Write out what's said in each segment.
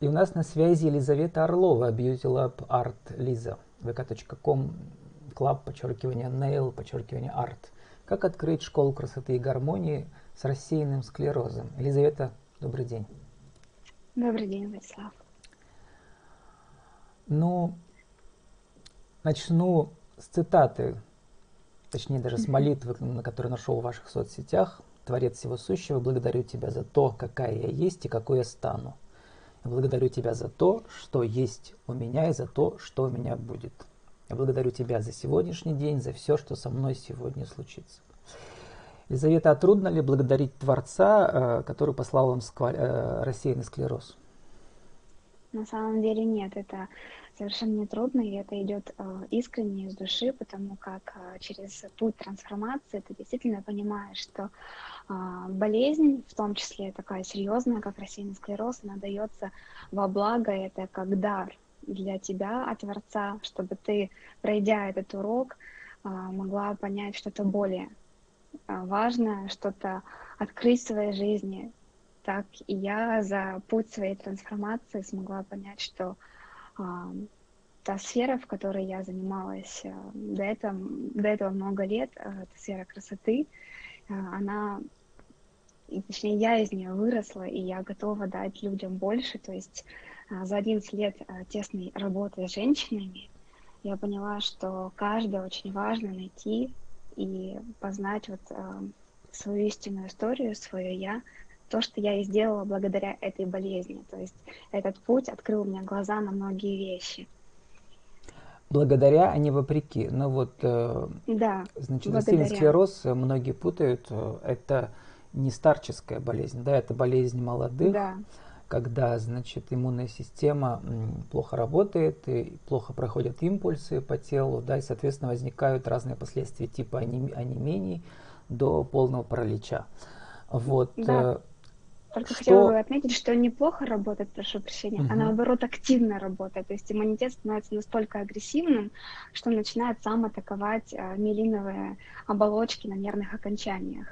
И у нас на связи Елизавета Орлова, Beauty Lab Art Лиза, vk.com, club, подчеркивание, nail, подчеркивание, art. Как открыть школу красоты и гармонии с рассеянным склерозом? Елизавета, добрый день. Добрый день, Владислав. Ну, начну с цитаты, точнее даже с молитвы, на которую нашел в ваших соцсетях. Творец всего сущего, благодарю тебя за то, какая я есть и какой я стану. Я благодарю Тебя за то, что есть у меня и за то, что у меня будет. Я благодарю Тебя за сегодняшний день, за все, что со мной сегодня случится. Елизавета, а трудно ли благодарить Творца, э, который послал вам э, рассеянный склероз? На самом деле нет, это совершенно не трудно, и это идет э, искренне из души, потому как э, через путь трансформации ты действительно понимаешь, что э, болезнь, в том числе такая серьезная, как рассеянный склероз, она дается во благо, это как дар для тебя от Творца, чтобы ты, пройдя этот урок, могла понять что-то более важное, что-то открыть в своей жизни, так и я за путь своей трансформации смогла понять, что э, та сфера, в которой я занималась э, до, этого, до этого много лет, э, эта сфера красоты, э, она, точнее, я из нее выросла, и я готова дать людям больше. То есть э, за 11 лет э, тесной работы с женщинами я поняла, что каждое очень важно найти и познать вот э, свою истинную историю, свое я, то, что я и сделала благодаря этой болезни. То есть этот путь открыл мне глаза на многие вещи. Благодаря, а не вопреки. Но вот, э, да, значит, рассеянный склероз э, многие путают. Э, это не старческая болезнь, да, это болезнь молодых. Да. Когда, значит, иммунная система плохо работает, и плохо проходят импульсы по телу, да, и, соответственно, возникают разные последствия типа анемений до полного паралича. Вот. Да. Только что... хотела бы отметить, что неплохо работает, прошу прощения, угу. а наоборот активно работает. То есть иммунитет становится настолько агрессивным, что начинает сам атаковать а, миелиновые оболочки на нервных окончаниях.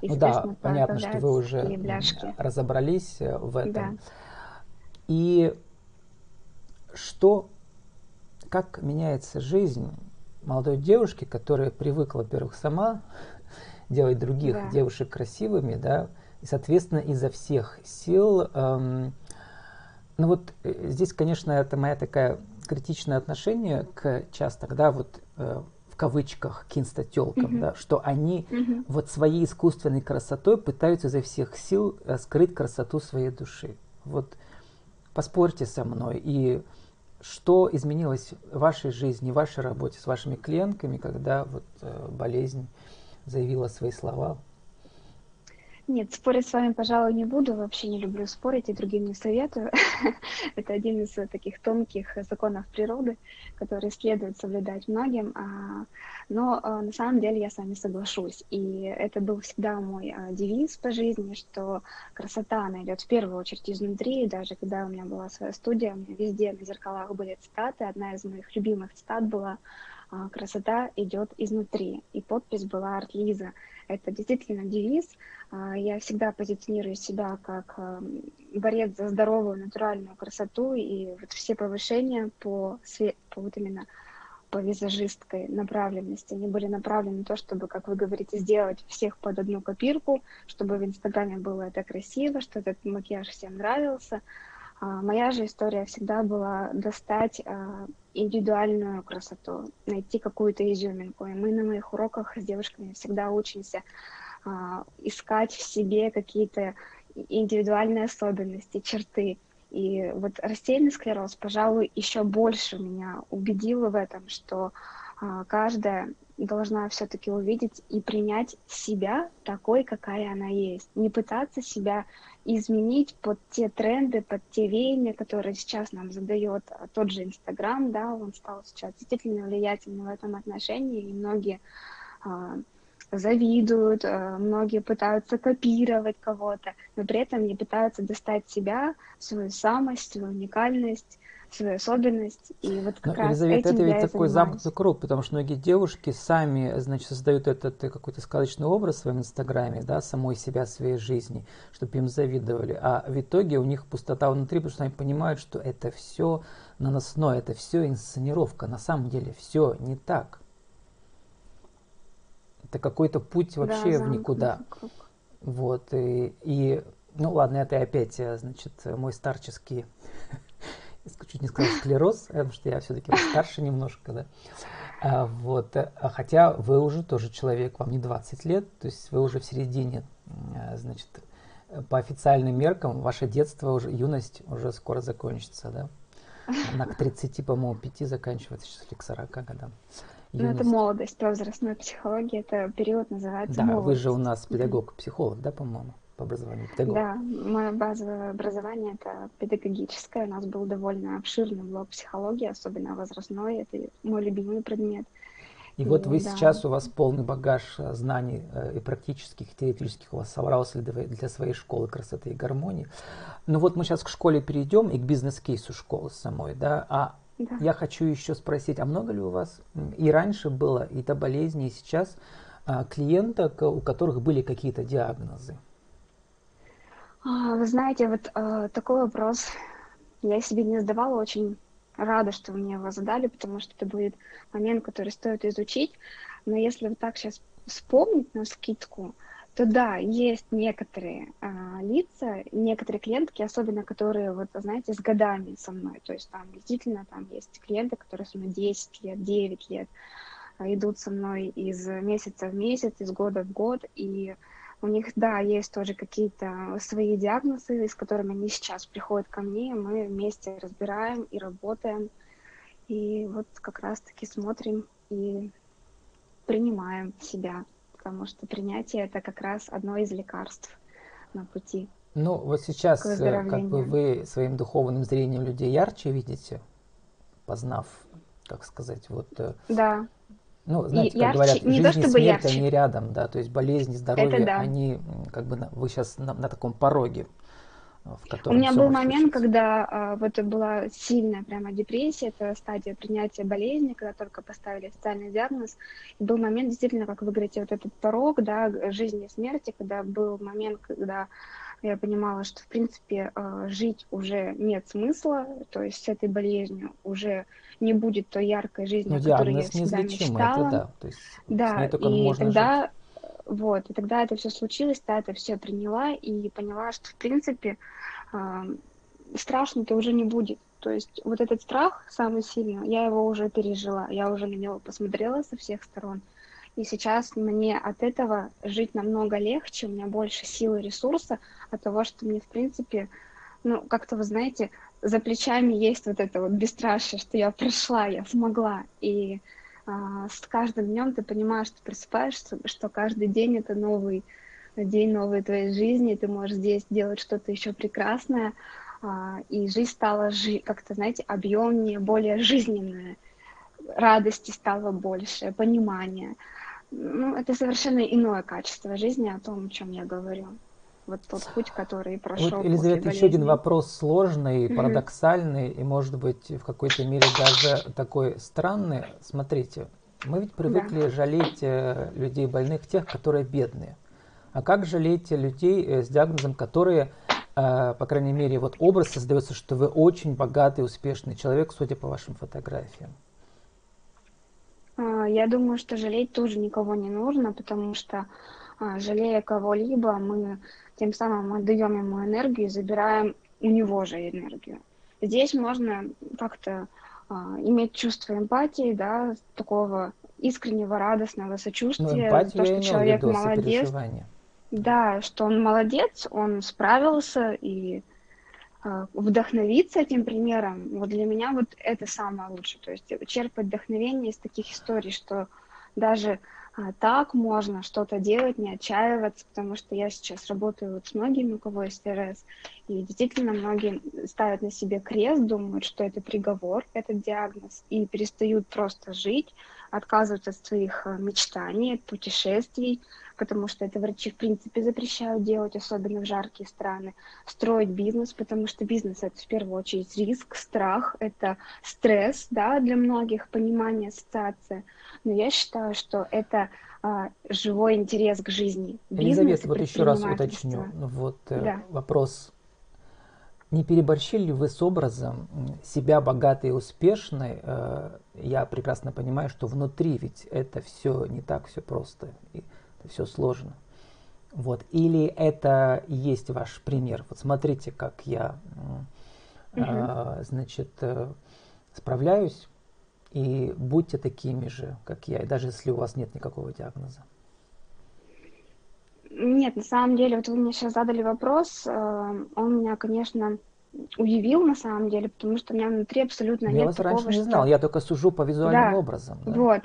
И, ну да, понятно, что вы уже разобрались э, в этом. Да. И что, как меняется жизнь молодой девушки, которая привыкла, во-первых, сама делать других да. девушек красивыми, да, и, соответственно, изо всех сил. Эм, ну вот э, здесь, конечно, это моя такая критичное отношение к часто, да, вот э, в кавычках к инстателкам, mm-hmm. да, что они mm-hmm. вот своей искусственной красотой пытаются изо всех сил э, скрыть красоту своей души. Вот поспорьте со мной и что изменилось в вашей жизни, в вашей работе с вашими клиентками, когда вот э, болезнь заявила свои слова? Нет, спорить с вами, пожалуй, не буду. Вообще не люблю спорить и другим не советую. Это один из таких тонких законов природы, которые следует соблюдать многим. А, но а, на самом деле я с вами соглашусь. И это был всегда мой а, девиз по жизни, что красота, она идет в первую очередь изнутри. И даже когда у меня была своя студия, у меня везде на зеркалах были цитаты. Одна из моих любимых цитат была «Красота идет изнутри». И подпись была «Арт Лиза». Это действительно девиз. А, я всегда позиционирую себя как эм, борец за здоровую натуральную красоту, и вот все повышения по, по вот именно по визажистской направленности, они были направлены на то, чтобы, как вы говорите, сделать всех под одну копирку, чтобы в Инстаграме было это красиво, что этот макияж всем нравился. А моя же история всегда была достать а, индивидуальную красоту, найти какую-то изюминку. И мы на моих уроках с девушками всегда учимся а, искать в себе какие-то индивидуальные особенности, черты. И вот рассеянный склероз, пожалуй, еще больше меня убедила в этом, что каждая должна все-таки увидеть и принять себя такой, какая она есть. Не пытаться себя изменить под те тренды, под те веяния, которые сейчас нам задает а, тот же Инстаграм, да, он стал сейчас действительно влиятельным в этом отношении, и многие завидуют, э, многие пытаются копировать кого-то, но при этом не пытаются достать себя, свою самость, свою уникальность, свою особенность. И вот как Но, раз Елизавета, этим это я ведь и такой замкнутый круг, потому что многие девушки сами, значит, создают этот э, какой-то сказочный образ в своем инстаграме, да, самой себя, своей жизни, чтобы им завидовали. А в итоге у них пустота внутри, потому что они понимают, что это все наносное, это все инсценировка. На самом деле все не так. Это какой-то путь вообще Да, в никуда. круг. Вот, и, и, ну ладно, это опять, э, значит, мой старческий, чуть не сказал склероз, потому что я все-таки старше немножко, да. А, вот, э, а хотя вы уже тоже человек, вам не 20 лет, то есть вы уже в середине, э, значит, по официальным меркам, ваше детство, уже, юность уже скоро закончится, да? Она к 30, по-моему, 5 заканчивается, сейчас или к 40 годам. Ну, это молодость, по возрастной психологии, это период называется Да, молодость. вы же у нас педагог-психолог, да, по-моему, по образованию? Педагог. Да, мое базовое образование это педагогическое. У нас был довольно обширный блок психологии, особенно возрастной. Это мой любимый предмет. И вот вы да. сейчас, у вас полный багаж э, знаний э, и практических, и теоретических у вас собрался для, своей школы красоты и гармонии. Ну вот мы сейчас к школе перейдем и к бизнес-кейсу школы самой, да, а Да. я хочу еще спросить, а много ли у вас и раньше было, и до болезни, и сейчас а, клиенток, у которых были какие-то диагнозы? А, Вы знаете, вот э, такой вопрос я себе не задавала, очень рада, что вы мне его задали, потому что это будет момент, который стоит изучить. Но если вот так сейчас вспомнить на скидку, то да, есть некоторые а, лица, некоторые клиентки, особенно которые, вот, знаете, с годами со мной. То есть там действительно там есть клиенты, которые со мной 10 лет, 9 лет идут со мной из месяца в месяц, из года в год, и у них, да, есть тоже какие-то свои диагнозы, с которыми они сейчас приходят ко мне, и мы вместе разбираем и работаем, и вот как раз-таки смотрим и принимаем себя, потому что принятие это как раз одно из лекарств на пути. Ну, вот сейчас, э, как бы вы своим духовным зрением людей ярче видите, познав, как сказать, вот э, Да, Ну, знаете, как ярче- говорят, не жизнь то и смерть, ярче. они рядом, да, то есть болезни, здоровье, да. они как бы, на- вы сейчас на, на таком пороге, э, в У котором меня всё был момент, когда а, вот была сильная прямо депрессия, это стадия принятия болезни, когда только поставили официальный диагноз. И был момент, действительно, как вы говорите, вот этот порог, да, жизни и смерти, когда был момент, когда я понимала, что, в принципе, а, жить уже нет смысла, то есть с этой болезнью уже не будет той яркой жизни, Ну, о которой я всегда мечтала. это да, то есть Да, и можно жить. тогда, вот, и тогда это все случилось, да, это все приняла и поняла, что, в принципе, а, страшно-то уже не будет. То есть вот этот страх самый сильный, я его уже пережила, я уже на него посмотрела со всех сторон. И сейчас мне от этого жить намного легче, у меня больше сил и ресурса от того, что мне, в принципе, ну, как-то, вы знаете, за плечами есть вот это вот бесстрашие, что я прошла, я смогла. И а, с каждым днем ты понимаешь, что просыпаешься, что каждый день это новый день новой твоей жизни, ты можешь здесь делать что-то еще прекрасное, а, и жизнь стала жи- как-то, знаете, объемнее, более жизненная, радости стало больше, понимания. Ну, это совершенно иное качество жизни, о том, о чем я говорю. Вот тот путь, который прошел Вот, Елизавета, еще один вопрос сложный, Мгм. парадоксальный и, может быть, в какой-то мере даже такой странный. Смотрите, мы ведь привыкли жалеть э, людей больных, тех, которые бедные. А как жалеть людей э, с диагнозом, которые, э, по крайней мере, вот образ создается, что вы очень богатый, успешный человек, судя по вашим фотографиям? А, Я думаю, что жалеть тоже никого не нужно, потому что а, жалея кого-либо, мы тем самым мы даем ему энергию и забираем у него же энергию. Здесь можно как-то а, иметь чувство эмпатии, да, такого искреннего, радостного Ну, сочувствия, эмпатию то, что человек виду, молодец, да, что он молодец, он справился и вдохновиться этим примером, вот для меня вот это самое лучшее. То есть черпать вдохновение из таких историй, что даже а, так можно что-то делать, не отчаиваться, потому что я сейчас работаю вот с многими, у кого есть РС, и действительно многие ставят на себе крест, думают, что это приговор, этот диагноз, и перестают просто жить, отказываются от своих э, мечтаний, от путешествий, потому что это врачи в принципе запрещают делать, особенно в жаркие страны, строить бизнес, потому что бизнес это в первую очередь риск, страх, это стресс, да, для многих, понимание, ассоциация. Но я считаю, что это а, живой интерес к жизни. Елизавета, вот еще раз уточню. Вот э, да. вопрос не переборщили ли вы с образом себя богатой и успешной? Э, я прекрасно понимаю, что внутри ведь это все не так все просто все сложно. Вот. Или это есть ваш пример. Вот смотрите, как я, угу. значит, э, справляюсь, и будьте такими же, как я, и даже если у вас нет никакого диагноза. Нет, на самом деле, вот вы мне сейчас задали вопрос, э, он меня, конечно, удивил на самом деле, потому что у меня внутри абсолютно я нет вас такого, раньше не знал, я только сужу по визуальным да, образом. Да. Вот,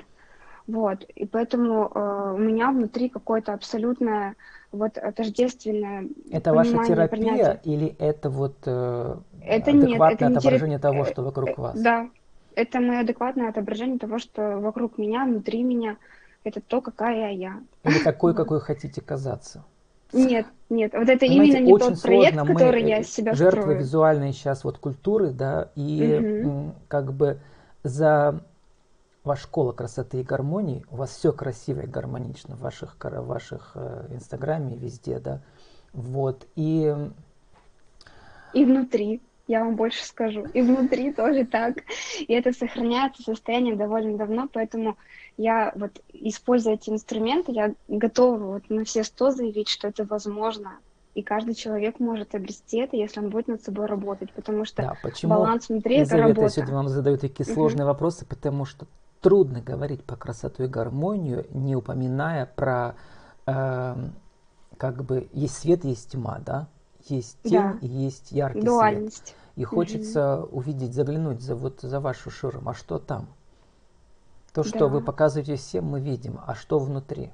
вот, и поэтому э, у меня внутри какое-то абсолютное вот тождественное Это ваша терапия принятие. или это вот э, это адекватное нет, это отображение терап... того, что вокруг э, вас? Да, это мое адекватное отображение того, что вокруг меня, внутри меня, это то, какая я. Или такой, какой хотите казаться. Нет, нет, вот это Понимаете, именно не тот сложно. проект, Мы который я себя жертвы строю. визуальной сейчас вот культуры, да, и угу. как бы за ваша школа красоты и гармонии, у вас все красиво и гармонично в ваших, в ваших э, инстаграме, везде, да, вот, и... И внутри, я вам больше скажу, и внутри тоже так, и это сохраняется состояние довольно давно, поэтому я вот, используя эти инструменты, я готова вот на все сто заявить, что это возможно, и каждый человек может обрести это, если он будет над собой работать, потому что да, почему баланс внутри Елизавета, это работа. Я сегодня вам задаю такие сложные угу. вопросы, потому что трудно говорить про красоту и гармонию, не упоминая про э, как бы есть свет, есть тьма, да, есть тень да. и есть яркий Дуальность. свет. И хочется угу. увидеть, заглянуть за вот за вашу ширму, а что там? То, что да. вы показываете всем, мы видим, а что внутри?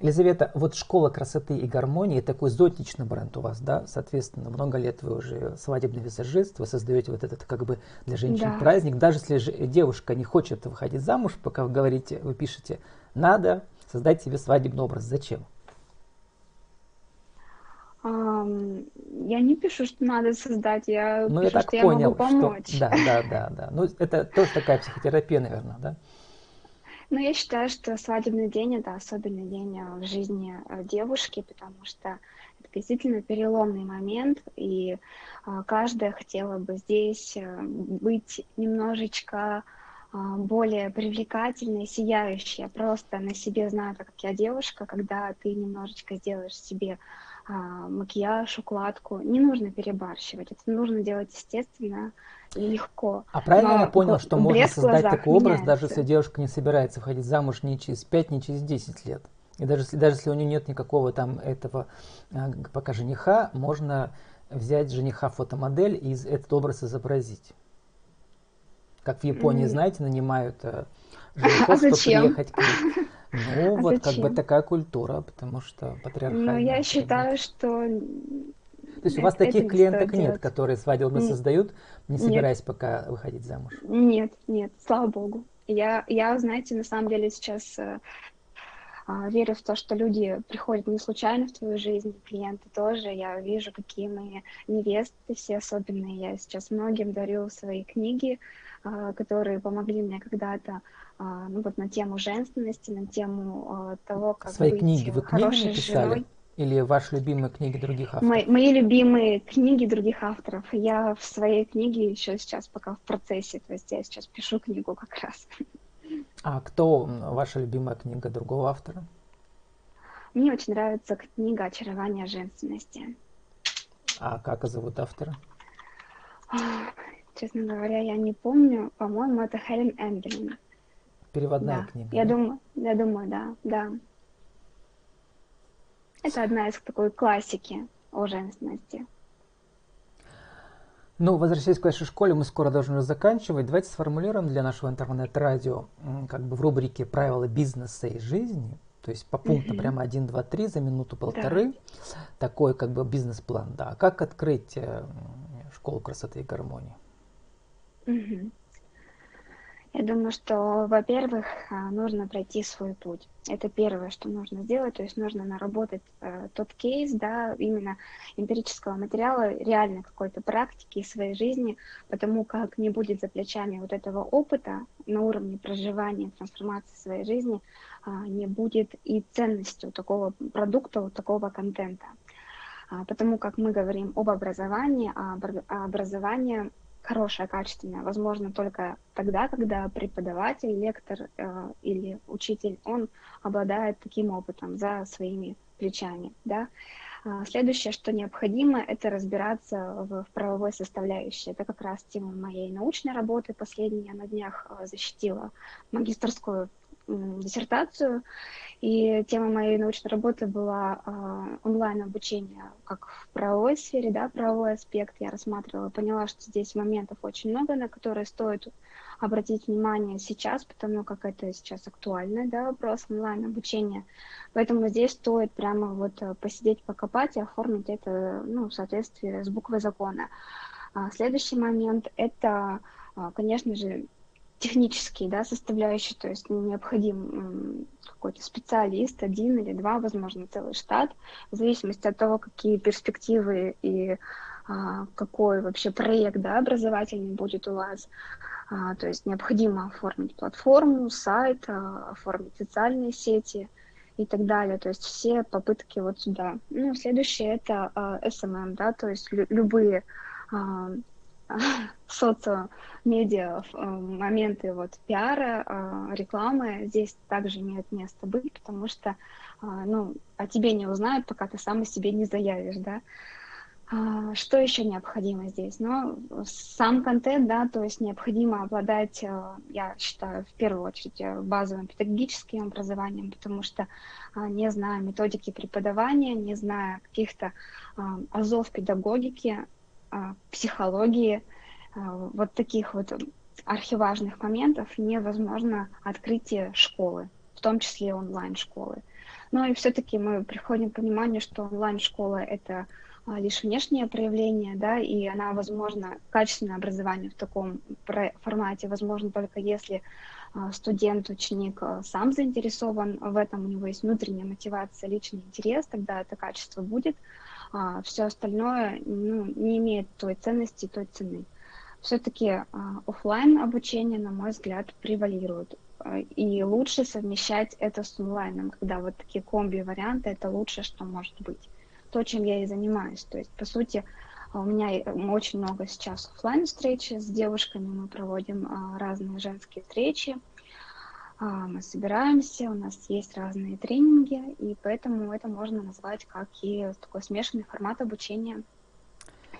Елизавета, вот школа красоты и гармонии, такой зодничный бренд у вас, да, соответственно, много лет вы уже свадебный визажист, вы создаете вот этот как бы для женщин да. праздник, даже если девушка не хочет выходить замуж, пока вы говорите, вы пишете, надо создать себе свадебный образ, зачем? Я не пишу, что надо создать, я ну, пишу, я так что понял, я могу помочь. Что... Да, да, да, да. Ну, это тоже такая психотерапия, наверное, да? Ну, я считаю, что свадебный день — это особенный день э, в жизни э, девушки, потому что это действительно переломный момент, и э, каждая хотела бы здесь быть немножечко более привлекательной, сияющей. Я просто на себе знаю, так как я девушка, когда ты немножечко сделаешь себе а, макияж, укладку, не нужно перебарщивать, это нужно делать естественно, легко. А правильно Но я понял, что можно создать такой образ, меняется. даже если девушка не собирается выходить замуж ни через 5, ни через 10 лет? И даже если, даже если у нее нет никакого там этого а, пока жениха, можно взять жениха фотомодель и этот образ изобразить. Как в Японии, mm. знаете, нанимают э, женихов, а чтобы приехать к ним. Ну, а вот зачем? как бы такая культура, потому что патриархальная. Ну, я считаю, что то есть у вас таких клиенток нет, делать. которые свадьбы нет. создают, не собираясь нет. пока выходить замуж? Нет, нет, слава богу. Я, я, знаете, на самом деле сейчас э, э, верю в то, что люди приходят не случайно в твою жизнь, клиенты тоже. Я вижу, какие мои невесты все особенные. Я сейчас многим дарю свои книги, э, которые помогли мне когда-то ну, вот на тему женственности, на тему э, того, как Свои быть книги вы книги написали? Женой. Или ваши любимые книги других авторов? Мои, мои любимые книги других авторов. Я в своей книге еще сейчас пока в процессе, то есть я сейчас пишу книгу как раз. А кто ваша любимая книга другого автора? Мне очень нравится книга «Очарование женственности». А как зовут автора? Честно говоря, я не помню. По-моему, это Хелен Эмбелин. Переводная да. книга. Я да? думаю, я думаю, да, да. Это одна из такой классики о женственности. Ну, возвращаясь к вашей школе, мы скоро должны заканчивать. Давайте сформулируем для нашего интернет-радио как бы в рубрике «Правила бизнеса и жизни», то есть по пунктам прямо 1, 2, 3 за минуту-полторы, да. такой как бы бизнес-план, да. Как открыть э, школу красоты и гармонии? Угу. Я думаю, что, во-первых, а, нужно пройти свой путь. Это первое, что нужно сделать, то есть нужно наработать э, тот кейс, да, именно эмпирического материала, реально какой-то практики из своей жизни, потому как не будет за плечами вот этого опыта на уровне проживания, трансформации своей жизни, э, не будет и ценности у такого продукта, у такого контента. А, потому как мы говорим об образовании, а образование хорошее, качественное, возможно только тогда, когда преподаватель, лектор э, или учитель, он обладает таким опытом за своими плечами, да. А, следующее, что необходимо, это разбираться в, в правовой составляющей. Это как раз тема моей научной работы. Последней я на днях э, защитила магистрскую диссертацию, и тема моей научной работы была э, онлайн-обучение как в правовой сфере, да, правовой аспект я рассматривала, поняла, что здесь моментов очень много, на которые стоит обратить внимание сейчас, потому как это сейчас актуальный да, вопрос онлайн-обучения. Поэтому здесь стоит прямо вот э, посидеть, покопать и оформить это ну, в соответствии с буквой закона. А следующий момент – это, а, конечно же, технические да, составляющие, то есть необходим какой-то специалист, один или два, возможно, целый штат, в зависимости от того, какие перспективы и а, какой вообще проект да, образовательный будет у вас. А, то есть необходимо оформить платформу, сайт, а, оформить социальные сети и так далее. То есть все попытки вот сюда. Ну, следующее это а, SMM, да, то есть лю- любые социомедиа э, моменты вот пиара, э, рекламы здесь также имеют место быть, потому что э, ну, о тебе не узнают, пока ты сам о себе не заявишь, да. А, что еще необходимо здесь? Ну, сам контент, да, то есть необходимо обладать, я считаю, в первую очередь базовым педагогическим образованием, потому что не зная методики преподавания, не зная каких-то азов педагогики, а, психологии, а, вот таких вот архиважных моментов невозможно открытие школы, в том числе онлайн-школы. Но и все-таки мы приходим к пониманию, что онлайн-школа — это а, лишь внешнее проявление, да, и она, возможно, качественное образование в таком формате, возможно, только если студент, ученик сам заинтересован в этом, у него есть внутренняя мотивация, личный интерес, тогда это качество будет а, все остальное ну, не имеет той ценности, той цены. Все-таки а, офлайн обучение, на мой взгляд, превалирует. А, и лучше совмещать это с онлайном, когда вот такие комби-варианты, это лучшее, что может быть. То, чем я и занимаюсь. То есть, по сути, а, у меня очень много сейчас офлайн встречи с девушками, мы проводим разные женские встречи, мы собираемся, у нас есть разные тренинги, и поэтому это можно назвать как и такой смешанный формат обучения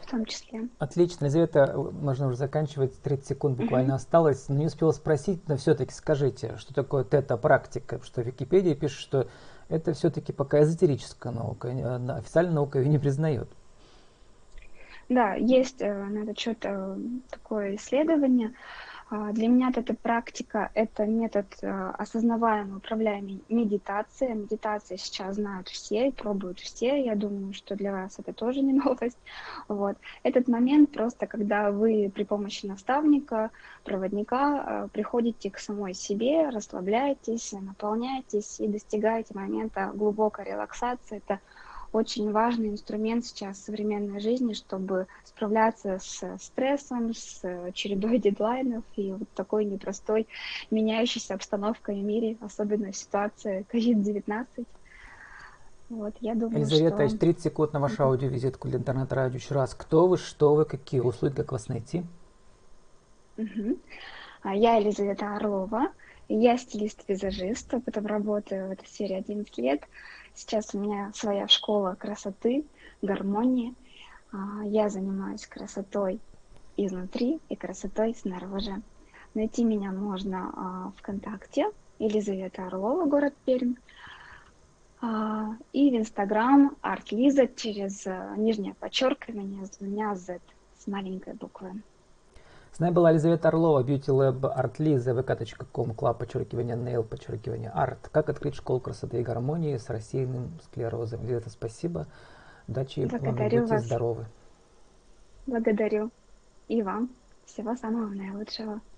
в том числе. Отлично, Елизавета, можно уже заканчивать, 30 секунд буквально mm-hmm. осталось, но не успела спросить, но все-таки скажите, что такое тета-практика, что в Википедии пишет, что это все-таки пока эзотерическая наука, официальная наука ее не признает. Да, есть э, на этот счет э, такое исследование. А, для меня эта практика — это метод э, осознаваемой, управляемой медитации. Медитации сейчас знают все и пробуют все. Я думаю, что для вас это тоже не новость. Вот. Этот момент просто, когда вы при помощи наставника, проводника э, приходите к самой себе, расслабляетесь, наполняетесь и достигаете момента глубокой релаксации. Это очень важный инструмент сейчас в современной жизни, чтобы справляться с стрессом, с чередой дедлайнов и вот такой непростой меняющейся обстановкой в мире, особенно в ситуации COVID-19. Вот, я думаю, Елизавета, что... 30 секунд на вашу аудиовизитку для интернет-радио. Еще раз, кто вы, что вы, какие услуги, как вас найти? Угу. Я Елизавета Орлова, я стилист-визажист, потом работаю в этой сфере 11 лет. Сейчас у меня своя школа красоты, гармонии. А, я занимаюсь красотой изнутри и красотой снаружи. Найти меня можно а, ВКонтакте, Елизавета Орлова, город Пермь. А, и в Инстаграм артлиза через нижнее подчеркивание с двумя Z. с маленькой буквы. С нами была Елизавета Орлова, Beauty Lab Artliza, vk.com, club, подчеркивание, nail, подчеркивание, art. Как открыть школу красоты и гармонии с рассеянным склерозом. Елизавета, спасибо. Удачи Благодарю вам, будьте вас. здоровы. Благодарю. И вам. Всего самого наилучшего.